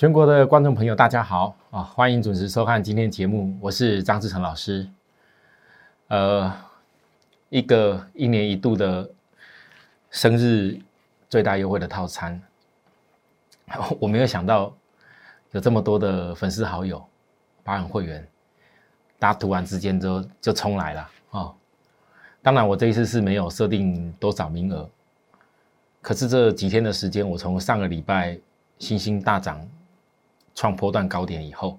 全国的观众朋友，大家好啊！欢迎准时收看今天节目，我是张志成老师。呃，一个一年一度的生日最大优惠的套餐，我没有想到有这么多的粉丝好友、保险会员，大家突然之间就就冲来了啊！当然，我这一次是没有设定多少名额，可是这几天的时间，我从上个礼拜星星大涨。创波段高点以后，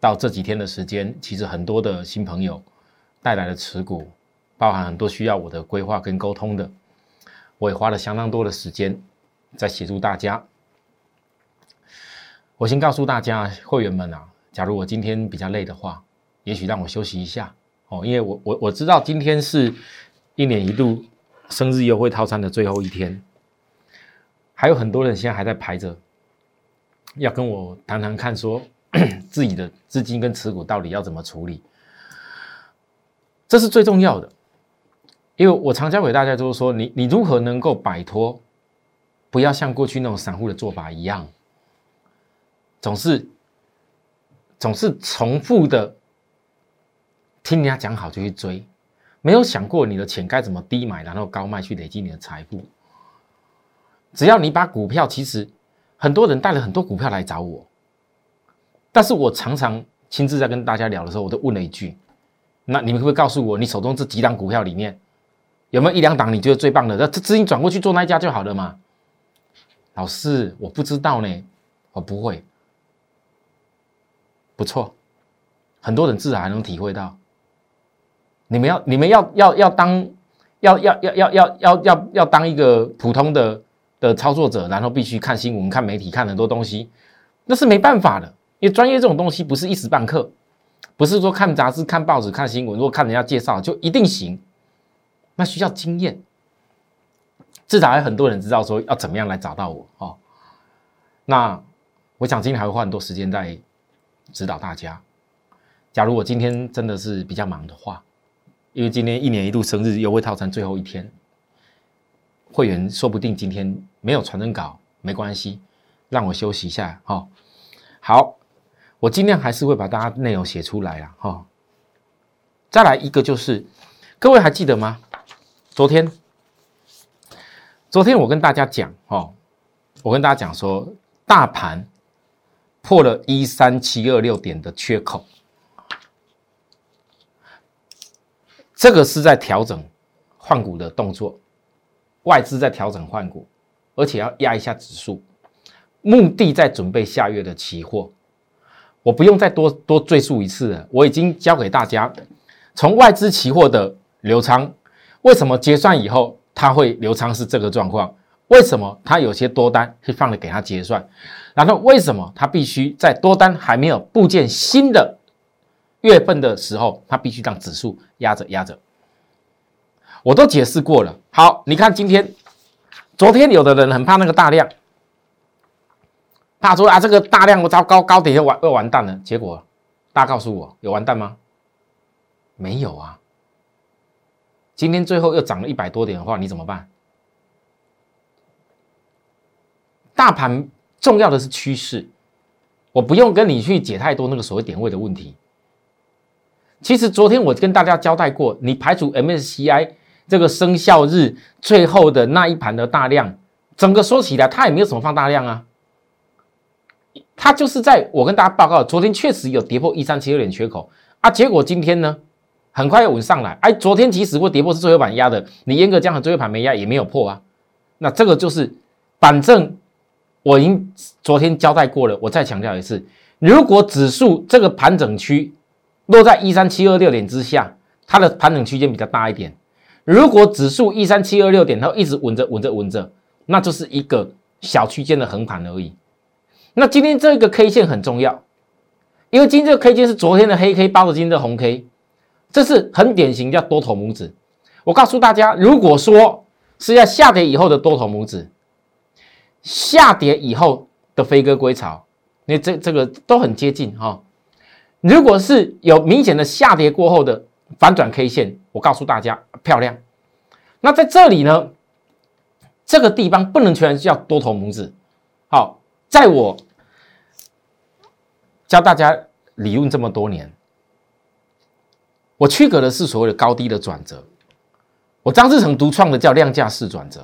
到这几天的时间，其实很多的新朋友带来的持股，包含很多需要我的规划跟沟通的，我也花了相当多的时间在协助大家。我先告诉大家会员们啊，假如我今天比较累的话，也许让我休息一下哦，因为我我我知道今天是一年一度生日优惠套餐的最后一天，还有很多人现在还在排着。要跟我谈谈看，说自己的资金跟持股到底要怎么处理，这是最重要的。因为我常教给大家就是说，你你如何能够摆脱，不要像过去那种散户的做法一样，总是总是重复的听人家讲好就去追，没有想过你的钱该怎么低买，然后高卖去累积你的财富。只要你把股票其实。很多人带了很多股票来找我，但是我常常亲自在跟大家聊的时候，我都问了一句：那你们会不会告诉我，你手中这几档股票里面有没有一两档你觉得最棒的？那这资金转过去做那一家就好了嘛？老师，我不知道呢，我不会。不错，很多人自然还能体会到。你们要，你们要要要当，要要要要要要要要当一个普通的。的操作者，然后必须看新闻、看媒体、看很多东西，那是没办法的。因为专业这种东西不是一时半刻，不是说看杂志、看报纸、看新闻，如果看人家介绍就一定行，那需要经验。至少还有很多人知道说要怎么样来找到我哦。那我想今天还会花很多时间在指导大家。假如我今天真的是比较忙的话，因为今天一年一度生日优惠套餐最后一天。会员说不定今天没有传真稿，没关系，让我休息一下哈。好，我尽量还是会把大家内容写出来啊哈。再来一个就是，各位还记得吗？昨天，昨天我跟大家讲哦，我跟大家讲说，大盘破了一三七二六点的缺口，这个是在调整换股的动作。外资在调整换股，而且要压一下指数，目的在准备下月的期货。我不用再多多赘述一次了，我已经教给大家，从外资期货的流仓，为什么结算以后它会流仓是这个状况？为什么它有些多单是放了给它结算？然后为什么它必须在多单还没有部件新的月份的时候，它必须让指数压着压着？我都解释过了。好，你看今天、昨天，有的人很怕那个大量，怕说啊，这个大量我糟糕，高点要完要完蛋了。结果，大家告诉我，有完蛋吗？没有啊。今天最后又涨了一百多点的话，你怎么办？大盘重要的是趋势，我不用跟你去解太多那个所谓点位的问题。其实昨天我跟大家交代过，你排除 MSCI。这个生效日最后的那一盘的大量，整个说起来，它也没有什么放大量啊。它就是在我跟大家报告，昨天确实有跌破一三七二点缺口啊，结果今天呢，很快又稳上来。哎，昨天即使过跌破是最后盘压的，你严格讲，和最后盘没压也没有破啊。那这个就是，反正我已经昨天交代过了，我再强调一次，如果指数这个盘整区落在一三七二六点之下，它的盘整区间比较大一点。如果指数一三七二六点，它一直稳着稳着稳着，那就是一个小区间的横盘而已。那今天这个 K 线很重要，因为今天这个 K 线是昨天的黑 K 包着今天的红 K，这是很典型叫多头拇指。我告诉大家，如果说是要下跌以后的多头拇指，下跌以后的飞鸽归巢，那这这个都很接近哈。如果是有明显的下跌过后的反转 K 线，我告诉大家漂亮。那在这里呢，这个地方不能全叫多头拇指。好，在我教大家理论这么多年，我区隔的是所谓的高低的转折。我张志成独创的叫量价式转折，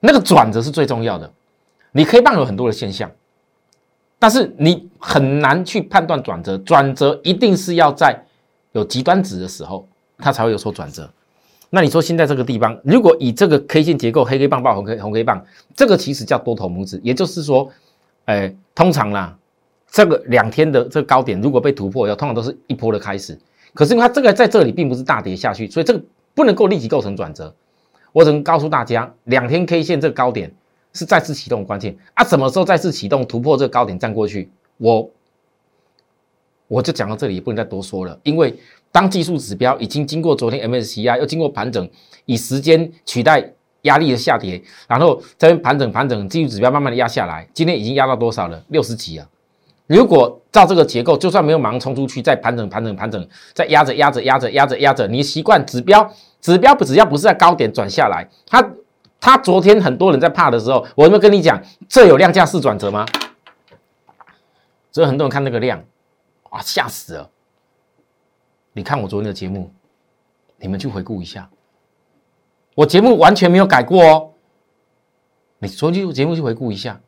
那个转折是最重要的。你可以伴有很多的现象，但是你很难去判断转折。转折一定是要在有极端值的时候，它才会有所转折。那你说现在这个地方，如果以这个 K 线结构，黑 K 棒爆红 K 红 K 棒，这个其实叫多头拇指，也就是说，哎，通常啦，这个两天的这个高点如果被突破，要通常都是一波的开始。可是因为它这个在这里并不是大跌下去，所以这个不能够立即构成转折。我只能告诉大家，两天 K 线这个高点。是再次启动关键啊！什么时候再次启动突破这个高点站过去？我我就讲到这里，也不能再多说了。因为当技术指标已经经过昨天 MSCI 又经过盘整，以时间取代压力的下跌，然后这边盘整盘整，技术指标慢慢的压下来，今天已经压到多少了？六十几啊！如果照这个结构，就算没有马上冲出去，再盘整盘整盘整，再压着压着压着压着压着，你习惯指标指标不只要不是在高点转下来，它。他昨天很多人在怕的时候，我有没有跟你讲，这有量价式转折吗？所以很多人看那个量，哇，吓死了！你看我昨天的节目，你们去回顾一下，我节目完全没有改过哦。你昨天节目去回顾一下，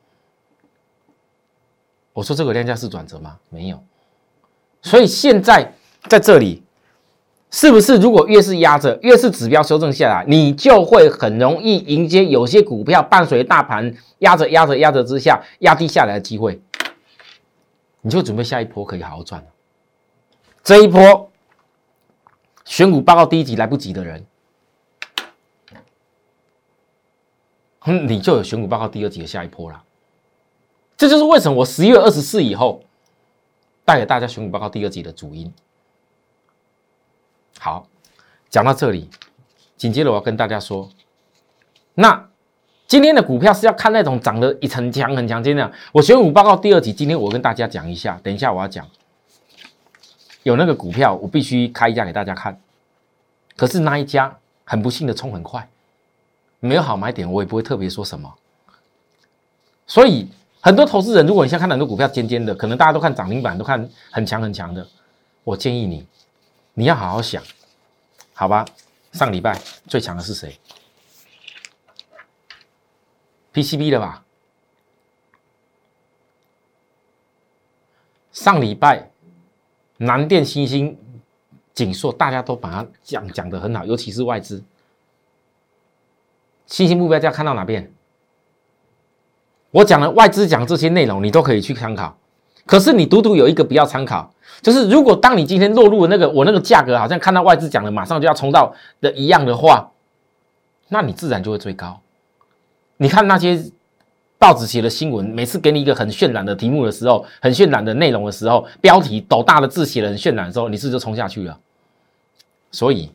我说这个量价是转折吗？没有。所以现在在这里。是不是？如果越是压着，越是指标修正下来，你就会很容易迎接有些股票伴随大盘压着压着压着之下压低下来的机会，你就准备下一波可以好好赚了。这一波选股报告第一集来不及的人，你就有选股报告第二集的下一波了。这就是为什么我十一月二十四以后带给大家选股报告第二集的主因。好，讲到这里，紧接着我要跟大家说，那今天的股票是要看那种涨得一层强很强劲的。我选股报告第二集，今天我跟大家讲一下，等一下我要讲，有那个股票，我必须开一家给大家看。可是那一家很不幸的冲很快，没有好买点，我也不会特别说什么。所以很多投资人，如果你现在看很多股票尖尖的，可能大家都看涨停板，都看很强很强的，我建议你。你要好好想，好吧？上礼拜最强的是谁？PCB 的吧？上礼拜南电、新兴、锦硕，大家都把它讲讲的很好，尤其是外资。新兴目标价看到哪边？我讲了外资讲这些内容，你都可以去参考。可是你独独有一个不要参考。就是如果当你今天落入那个我那个价格好像看到外资讲的马上就要冲到的一样的话，那你自然就会追高。你看那些报纸写的新闻，每次给你一个很渲染的题目的时候，很渲染的内容的时候，标题斗大的字写的很渲染的时候，你是不是就冲下去了。所以，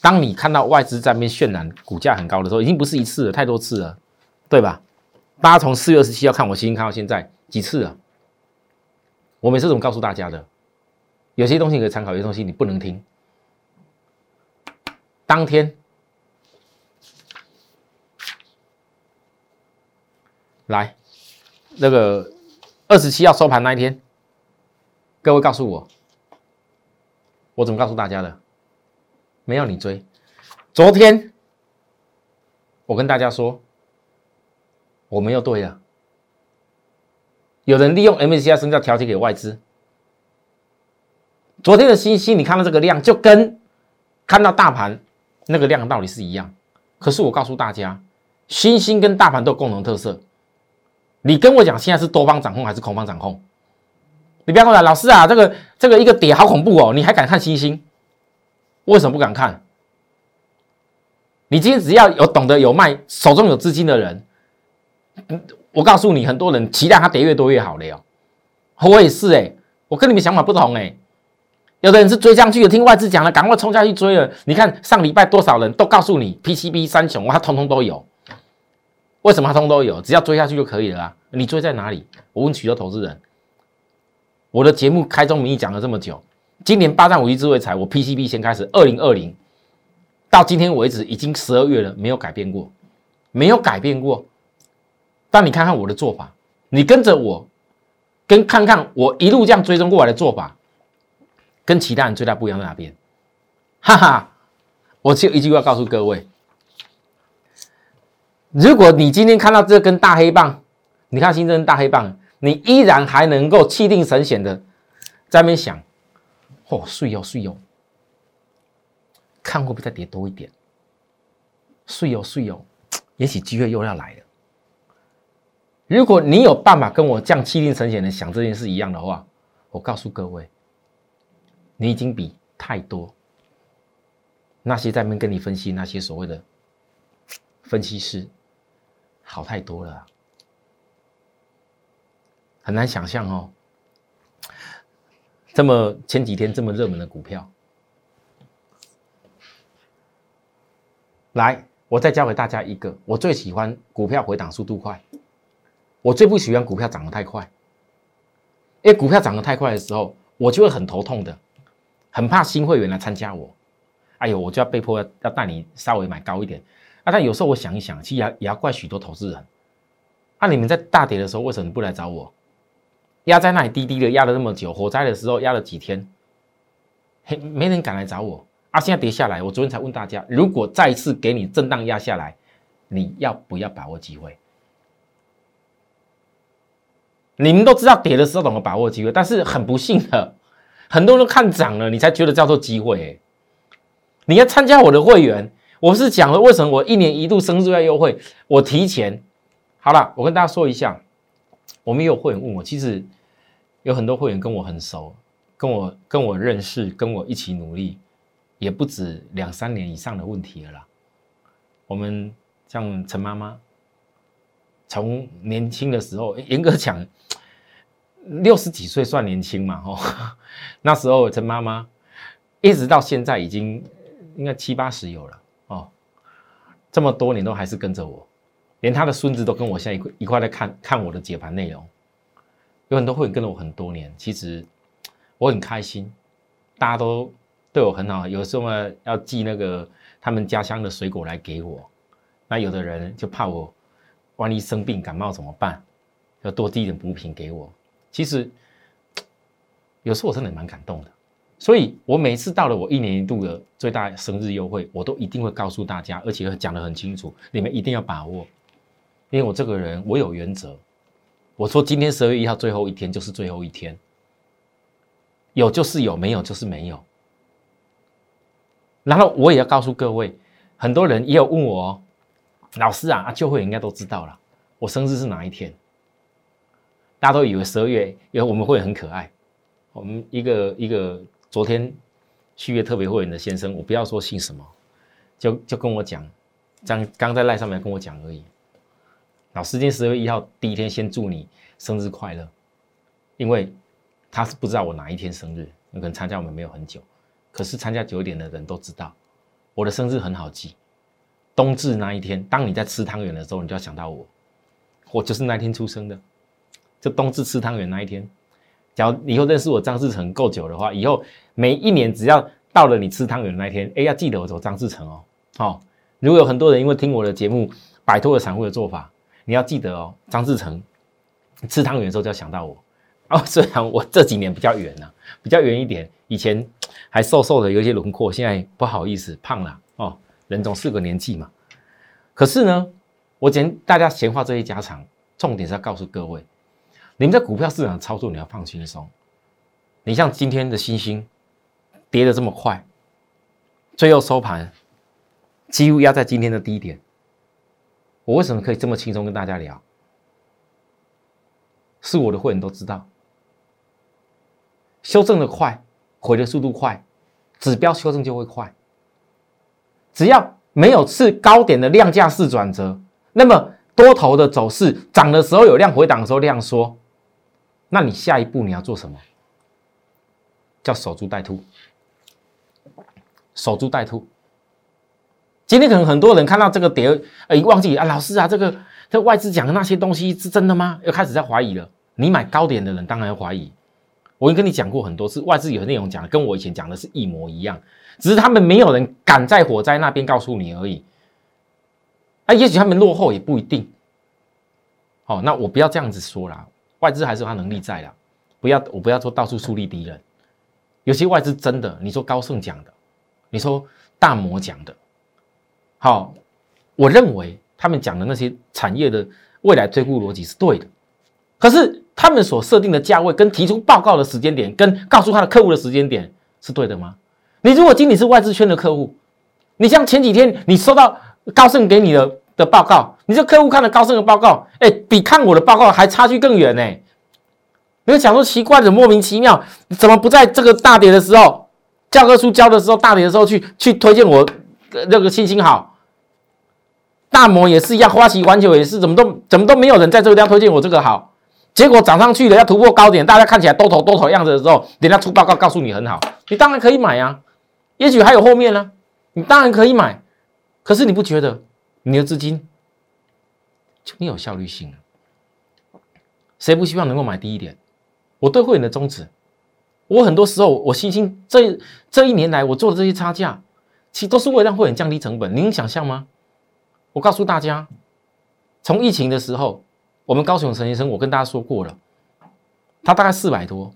当你看到外资在那边渲染股价很高的时候，已经不是一次了，太多次了，对吧？大家从四月二十七号看我新看到现在几次了？我每次怎么告诉大家的？有些东西可以参考，有些东西你不能听。当天来那个二十七号收盘那一天，各位告诉我，我怎么告诉大家的？没有你追。昨天我跟大家说，我没有对啊。有人利用 MSCI 升价调节给外资。昨天的星星，你看到这个量，就跟看到大盘那个量道理是一样。可是我告诉大家，星星跟大盘都有共同特色。你跟我讲，现在是多方掌控还是空方掌控？你不要过来，老师啊，这个这个一个跌好恐怖哦，你还敢看星星？为什么不敢看？你今天只要有懂得有卖，手中有资金的人，我告诉你，很多人期待它跌越多越好了哟。我也是哎，我跟你们想法不同哎。有的人是追上去的，听外资讲了，赶快冲下去追了。你看上礼拜多少人都告诉你 PCB 三雄，他通通都有。为什么通通都有？只要追下去就可以了啊！你追在哪里？我问许多投资人，我的节目开宗明义讲了这么久，今年八战五一智慧财，我 PCB 先开始，二零二零到今天为止已经十二月了，没有改变过，没有改变过。但你看看我的做法，你跟着我。跟看看我一路这样追踪过来的做法，跟其他人最大不一样在哪边？哈哈，我只有一句话告诉各位：如果你今天看到这根大黑棒，你看新增大黑棒，你依然还能够气定神闲的在那边想，哦，睡哦睡哦，看会不会再跌多一点？睡哦睡哦，也许机会又要来了。如果你有办法跟我这样气定神闲的想这件事一样的话，我告诉各位，你已经比太多那些在那边跟你分析那些所谓的分析师好太多了。很难想象哦，这么前几天这么热门的股票，来，我再教给大家一个，我最喜欢股票回档速度快。我最不喜欢股票涨得太快，因为股票涨得太快的时候，我就会很头痛的，很怕新会员来参加我。哎呦，我就要被迫要带你稍微买高一点。啊，但有时候我想一想，其实也也要怪许多投资人。啊你们在大跌的时候，为什么不来找我？压在那里低低的压了那么久，火灾的时候压了几天，嘿，没人敢来找我。啊，现在跌下来，我昨天才问大家，如果再次给你震荡压下来，你要不要把握机会？你们都知道跌的时候怎么把握机会，但是很不幸的，很多人都看涨了，你才觉得叫做机会。你要参加我的会员，我是讲了为什么我一年一度生日要优惠，我提前好了，我跟大家说一下，我们有会员问我，其实有很多会员跟我很熟，跟我跟我认识，跟我一起努力，也不止两三年以上的问题了啦。我们像陈妈妈。从年轻的时候，严格讲，六十几岁算年轻嘛？哦，那时候陈妈妈一直到现在已经应该七八十有了哦，这么多年都还是跟着我，连他的孙子都跟我现在一块一块在看看我的解盘内容，有很多会员跟了我很多年，其实我很开心，大家都对我很好，有时候呢要寄那个他们家乡的水果来给我，那有的人就怕我。万一生病感冒怎么办？要多寄一点补品给我。其实有时候我真的蛮感动的，所以我每次到了我一年一度的最大生日优惠，我都一定会告诉大家，而且讲得很清楚，你们一定要把握。因为我这个人我有原则，我说今天十二月一号最后一天就是最后一天，有就是有，没有就是没有。然后我也要告诉各位，很多人也有问我。老师啊，啊，就会应该都知道了。我生日是哪一天？大家都以为十二月，因为我们会很可爱。我们一个一个昨天续约特别会员的先生，我不要说姓什么，就就跟我讲，刚刚在赖上面跟我讲而已。老师今天十二月一号第一天，先祝你生日快乐。因为他是不知道我哪一天生日，可能参加我们没有很久，可是参加久一点的人都知道，我的生日很好记。冬至那一天，当你在吃汤圆的时候，你就要想到我，我就是那天出生的。就冬至吃汤圆那一天，假如以后认识我张志成够久的话，以后每一年只要到了你吃汤圆那一天，哎，要记得我走张志成哦。好，如果有很多人因为听我的节目摆脱了散户的做法，你要记得哦，张志成吃汤圆的时候就要想到我。哦，虽然我这几年比较圆了，比较圆一点，以前还瘦瘦的，有一些轮廓，现在不好意思胖了哦。人总是个年纪嘛，可是呢，我讲大家闲话这些家常，重点是要告诉各位，你们在股票市场操作你要放轻松。你像今天的星星跌的这么快，最后收盘几乎压在今天的低点，我为什么可以这么轻松跟大家聊？是我的会员都知道，修正的快，回的速度快，指标修正就会快。只要没有次高点的量价式转折，那么多头的走势涨的时候有量回档的时候量缩，那你下一步你要做什么？叫守株待兔。守株待兔。今天可能很多人看到这个跌，哎，忘记啊，老师啊，这个这外资讲的那些东西是真的吗？又开始在怀疑了。你买高点的人当然要怀疑。我已经跟你讲过很多次，外资有内容讲的跟我以前讲的是一模一样。只是他们没有人敢在火灾那边告诉你而已，啊，也许他们落后也不一定。好，那我不要这样子说啦，外资还是有他能力在的。不要我不要说到处树立敌人，有些外资真的，你说高盛讲的，你说大摩讲的，好，我认为他们讲的那些产业的未来推估逻辑是对的，可是他们所设定的价位跟提出报告的时间点，跟告诉他的客户的时间点是对的吗？你如果经理是外资圈的客户，你像前几天你收到高盛给你的的报告，你这客户看了高盛的报告，哎，比看我的报告还差距更远呢。你会想说奇怪的莫名其妙，怎么不在这个大跌的时候，教科书教的时候，大跌的时候去去推荐我那个信心好？大摩也是一样，花旗环球也是，怎么都怎么都没有人在这个地方推荐我这个好，结果涨上去了，要突破高点，大家看起来多头多头样子的时候，人家出报告告诉你很好，你当然可以买啊。也许还有后面呢，你当然可以买，可是你不觉得你的资金就没有效率性了？谁不希望能够买低一点？我对会员的宗旨，我很多时候我星星这这一年来我做的这些差价，其实都是为了让会员降低成本。你能想象吗？我告诉大家，从疫情的时候，我们高雄陈先生，我跟大家说过了，他大概四百多，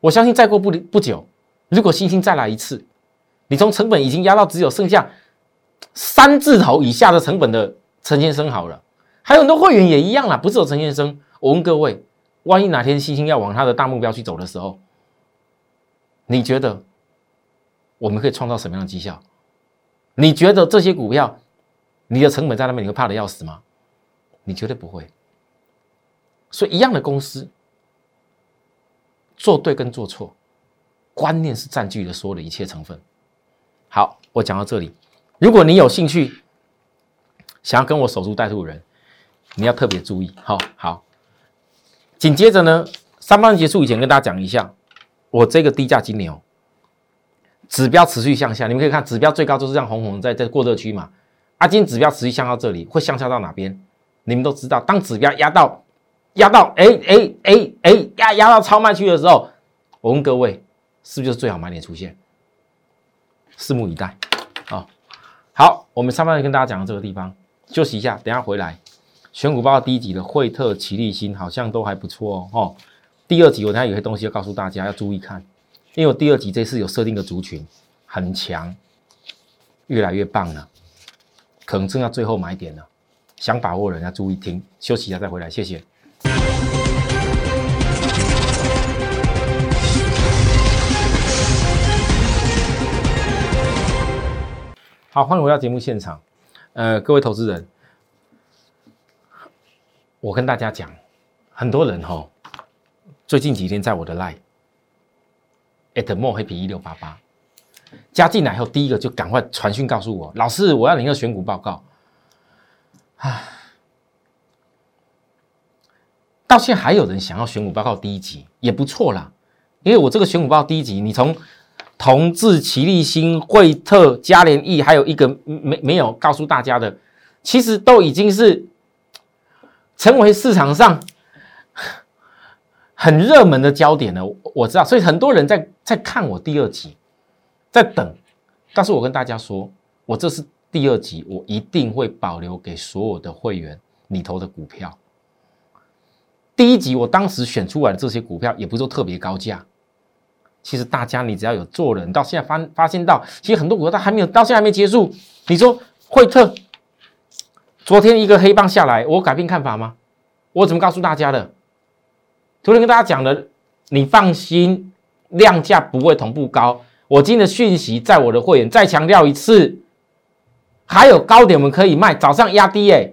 我相信再过不不久。如果星星再来一次，你从成本已经压到只有剩下三字头以下的成本的陈先生好了，还有很多会员也一样啦，不是有陈先生。我问各位，万一哪天星星要往他的大目标去走的时候，你觉得我们可以创造什么样的绩效？你觉得这些股票，你的成本在那边，你会怕的要死吗？你绝对不会。所以一样的公司，做对跟做错。观念是占据了所有的一切成分。好，我讲到这里。如果你有兴趣想要跟我守株待兔的人，你要特别注意。好好，紧接着呢，三班结束以前跟大家讲一下，我这个低价金牛指标持续向下，你们可以看指标最高就是这样红红在在过热区嘛。啊，今天指标持续向到这里，会向下到哪边？你们都知道，当指标压到压到哎哎哎哎压压到超卖区的时候，我问各位。是不是就是最好买点出现？拭目以待！好，我们上半跟大家讲到这个地方，休息一下，等下回来。选股报第一集的惠特、奇力新好像都还不错哦。第二集我等下有些东西要告诉大家，要注意看，因为我第二集这次有设定的族群很强，越来越棒了，可能正要最后买点了，想把握人要注意听。休息一下再回来，谢谢。好，欢迎回到节目现场。呃，各位投资人，我跟大家讲，很多人哈，最近几天在我的 line at more happy 一六八八加进来后，第一个就赶快传讯告诉我，老师，我要领个选股报告。唉，到现在还有人想要选股报告第一集，也不错啦，因为我这个选股报告第一集，你从同志、齐立新、惠特、嘉联益，还有一个没没有告诉大家的，其实都已经是成为市场上很热门的焦点了。我知道，所以很多人在在看我第二集，在等。但是我跟大家说，我这是第二集，我一定会保留给所有的会员里头的股票。第一集我当时选出来的这些股票，也不是说特别高价。其实大家，你只要有做人，到现在发发现到，其实很多股票它还没有到现在还没结束。你说惠特昨天一个黑棒下来，我改变看法吗？我怎么告诉大家的？昨天跟大家讲的，你放心，量价不会同步高。我今天的讯息在我的会员再强调一次，还有高点我们可以卖，早上压低哎，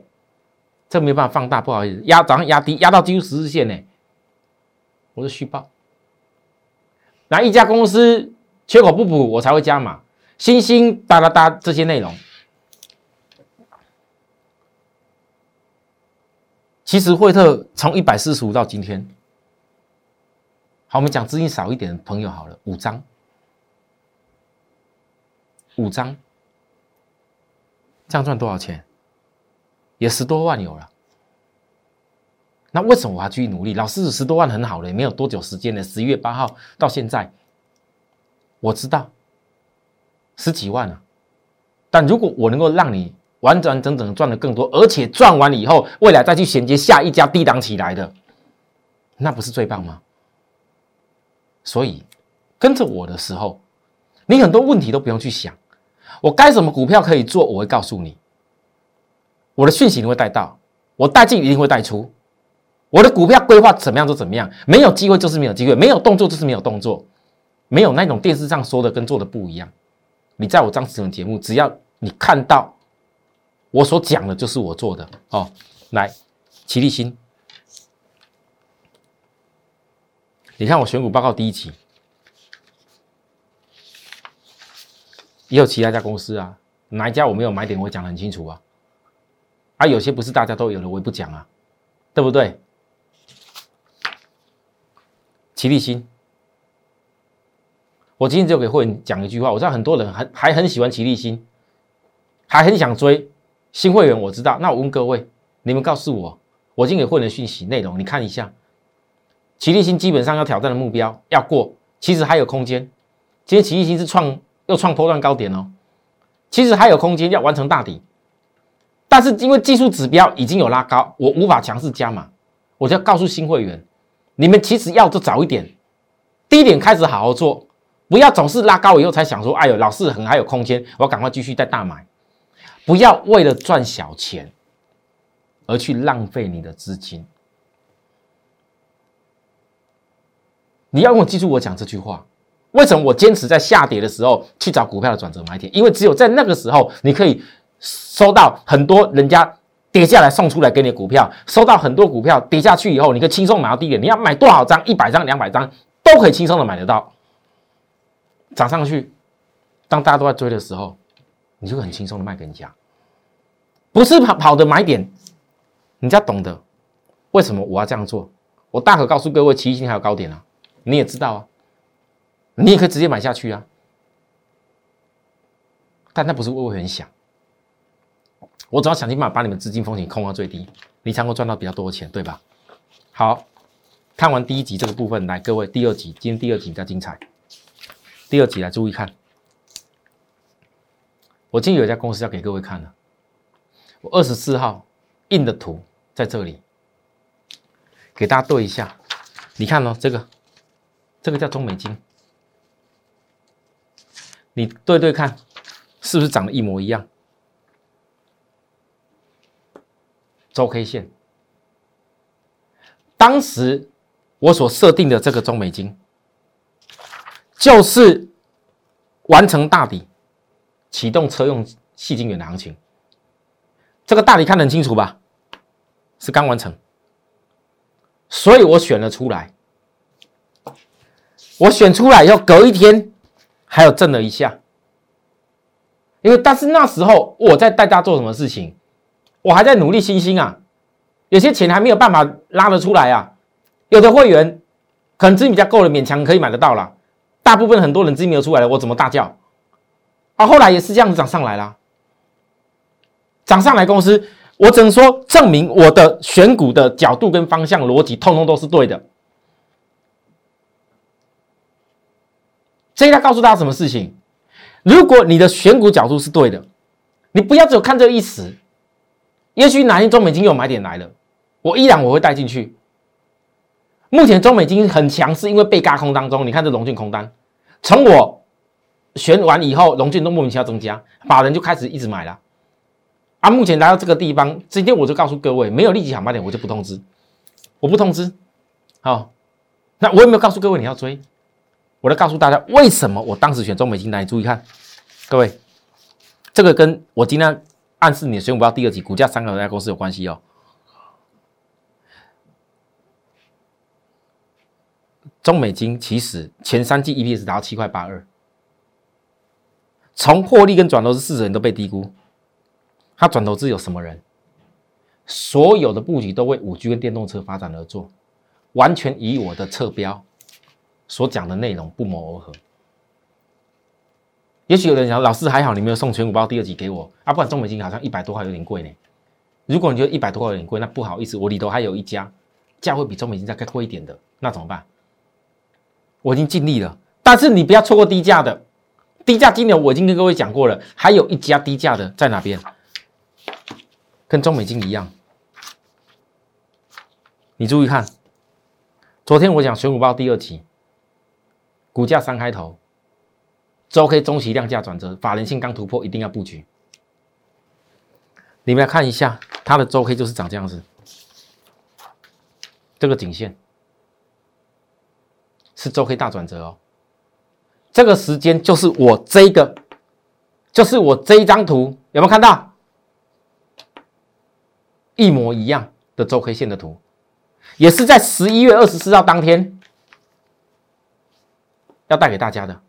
这没办法放大，不好意思，压早上压低，压到几乎十日线呢。我是续报。哪一家公司缺口不补，我才会加码。星星哒哒哒这些内容，其实惠特从一百四十五到今天，好，我们讲资金少一点的朋友好了，五张，五张，这样赚多少钱？也十多万有了。那为什么我要继续努力？老师十多万很好了，也没有多久时间了。十一月八号到现在，我知道十几万了。但如果我能够让你完完整整赚的更多，而且赚完了以后，未来再去衔接下一家低档起来的，那不是最棒吗？所以跟着我的时候，你很多问题都不用去想，我该什么股票可以做，我会告诉你。我的讯息你会带到，我带进一定会带出。我的股票规划怎么样就怎么样，没有机会就是没有机会，没有动作就是没有动作，没有那种电视上说的跟做的不一样。你在我张子文节目，只要你看到我所讲的，就是我做的哦。来，齐立新，你看我选股报告第一期，也有其他家公司啊，哪一家我没有买点，我讲的很清楚啊。啊，有些不是大家都有的，我也不讲啊，对不对？齐立新，我今天就给会员讲一句话。我知道很多人还还很喜欢齐立新，还很想追新会员。我知道，那我问各位，你们告诉我，我今天给会员的讯息内容，你看一下。齐立新基本上要挑战的目标要过，其实还有空间。今天齐立新是创又创波段高点哦，其实还有空间要完成大底，但是因为技术指标已经有拉高，我无法强势加码，我就要告诉新会员。你们其实要就早一点，低点开始好好做，不要总是拉高以后才想说，哎呦，老是很还有空间，我赶快继续再大买，不要为了赚小钱而去浪费你的资金。你要用记住我讲这句话，为什么我坚持在下跌的时候去找股票的转折买点？因为只有在那个时候，你可以收到很多人家。跌下来送出来给你的股票，收到很多股票跌下去以后，你可以轻松买到低点。你要买多少张？一百张、两百张都可以轻松的买得到。涨上去，当大家都在追的时候，你就很轻松的卖给人家。不是跑跑的买点，人家懂得为什么我要这样做。我大可告诉各位，奇星还有高点啊，你也知道啊，你也可以直接买下去啊。但那不是为我很想。我只要想尽办法把你们资金风险控到最低，你才能够赚到比较多的钱，对吧？好，看完第一集这个部分，来各位，第二集今天第二集比较精彩。第二集来注意看，我今天有一家公司要给各位看的，我二十四号印的图在这里，给大家对一下。你看哦，这个这个叫中美金，你对对看，是不是长得一模一样？周 K 线，当时我所设定的这个中美金，就是完成大底，启动车用细晶圆的行情。这个大底看得很清楚吧？是刚完成，所以我选了出来。我选出来以后，隔一天还有震了一下，因为但是那时候我在带大家做什么事情？我还在努力星星啊，有些钱还没有办法拉得出来啊。有的会员可能资金比较够了，勉强可以买得到了。大部分很多人资金没有出来了，我怎么大叫？啊，后来也是这样子涨上来啦，涨上来公司，我只能说证明我的选股的角度跟方向逻辑，通通都是对的。这一要告诉大家什么事情？如果你的选股角度是对的，你不要只有看这一时。也许哪天中美金有买点来了，我依然我会带进去。目前中美金很强，是因为被嘎空当中，你看这龙俊空单，从我选完以后，龙俊都莫名其妙增加，法人就开始一直买了。啊，目前来到这个地方，今天我就告诉各位，没有立即好买点，我就不通知，我不通知。好，那我有没有告诉各位你要追？我来告诉大家为什么我当时选中美金来，注意看，各位，这个跟我今天。暗示你的选股报第二级股价三个家公司有关系哦。中美金其实前三季 EPS 达到七块八二，从获利跟转投资四人都被低估。他转投资有什么人？所有的布局都为五 G 跟电动车发展而做，完全以我的侧标所讲的内容不谋而合。也许有人讲，老师还好，你没有送全股包第二集给我啊，不然中美金好像一百多块有点贵呢。如果你觉得一百多块有点贵，那不好意思，我里头还有一家价会比中美金再贵一点的，那怎么办？我已经尽力了，但是你不要错过低价的，低价金牛我已经跟各位讲过了，还有一家低价的在哪边？跟中美金一样，你注意看，昨天我讲选股报第二期，股价三开头，周 K 中期量价转折，法人性刚突破，一定要布局。你们来看一下，它的周 K 就是长这样子，这个颈线是周 K 大转折哦。这个时间就是我这个，就是我这一张图，有没有看到？一模一样的周 K 线的图，也是在十一月二十四号当天要带给大家的。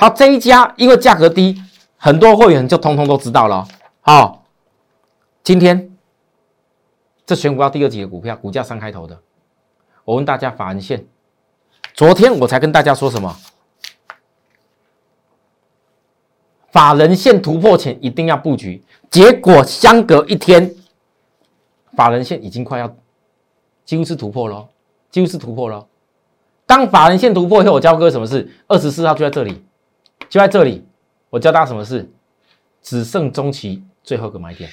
好，这一家因为价格低，很多会员就通通都知道了。好，今天这选股要第二级的股票，股价三开头的，我问大家法人线，昨天我才跟大家说什么？法人线突破前一定要布局，结果相隔一天，法人线已经快要几乎是突破了，几乎是突破了。当法人线突破以后，我教各位什么事？二十四号就在这里，就在这里。我教大家什么事？只剩中期最后一个买点。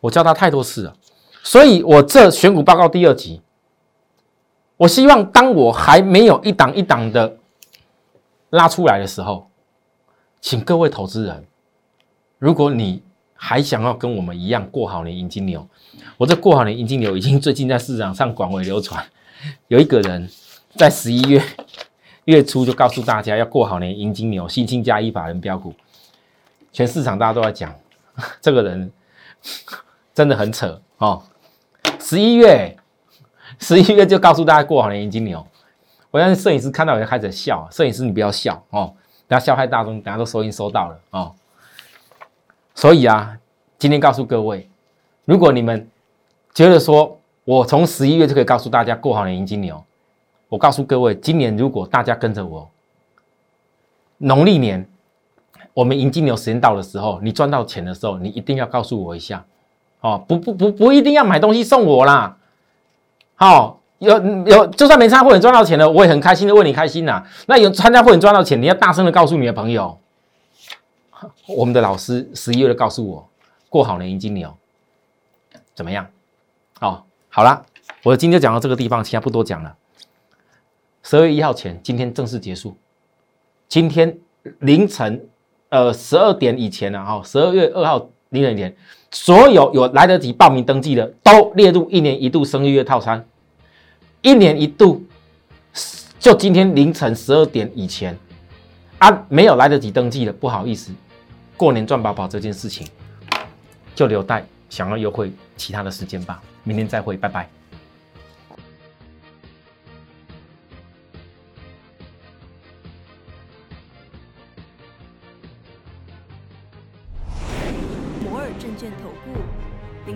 我教他太多次了，所以我这选股报告第二集，我希望当我还没有一档一档的拉出来的时候。请各位投资人，如果你还想要跟我们一样过好年迎金牛，我这过好年迎金牛已经最近在市场上广为流传。有一个人在十一月月初就告诉大家要过好年迎金牛，新兴加一法人标股，全市场大家都在讲，这个人 真的很扯哦。十一月 十一月就告诉大家过好年迎金牛，我相信摄影师看到我就开始笑，摄影师你不要笑哦。等下笑害大众，等下都收音收到了哦。所以啊，今天告诉各位，如果你们觉得说我从十一月就可以告诉大家过好年迎金牛，我告诉各位，今年如果大家跟着我，农历年我们迎金牛时间到的时候，你赚到钱的时候，你一定要告诉我一下哦。不不不不一定要买东西送我啦，好。有有，就算没参加会员赚到钱了，我也很开心的为你开心呐。那有参加会员赚到钱，你要大声的告诉你的朋友，我们的老师十一月的告诉我，过好年迎金牛，怎么样？哦，好了，我今天讲到这个地方，其他不多讲了。十二月一号前，今天正式结束。今天凌晨，呃，十二点以前呢，哈，十二月二号凌晨前，所有有来得及报名登记的，都列入一年一度生日月套餐。一年一度，就今天凌晨十二点以前啊，没有来得及登记的，不好意思，过年赚宝宝这件事情就留待想要优惠其他的时间吧。明天再会，拜拜。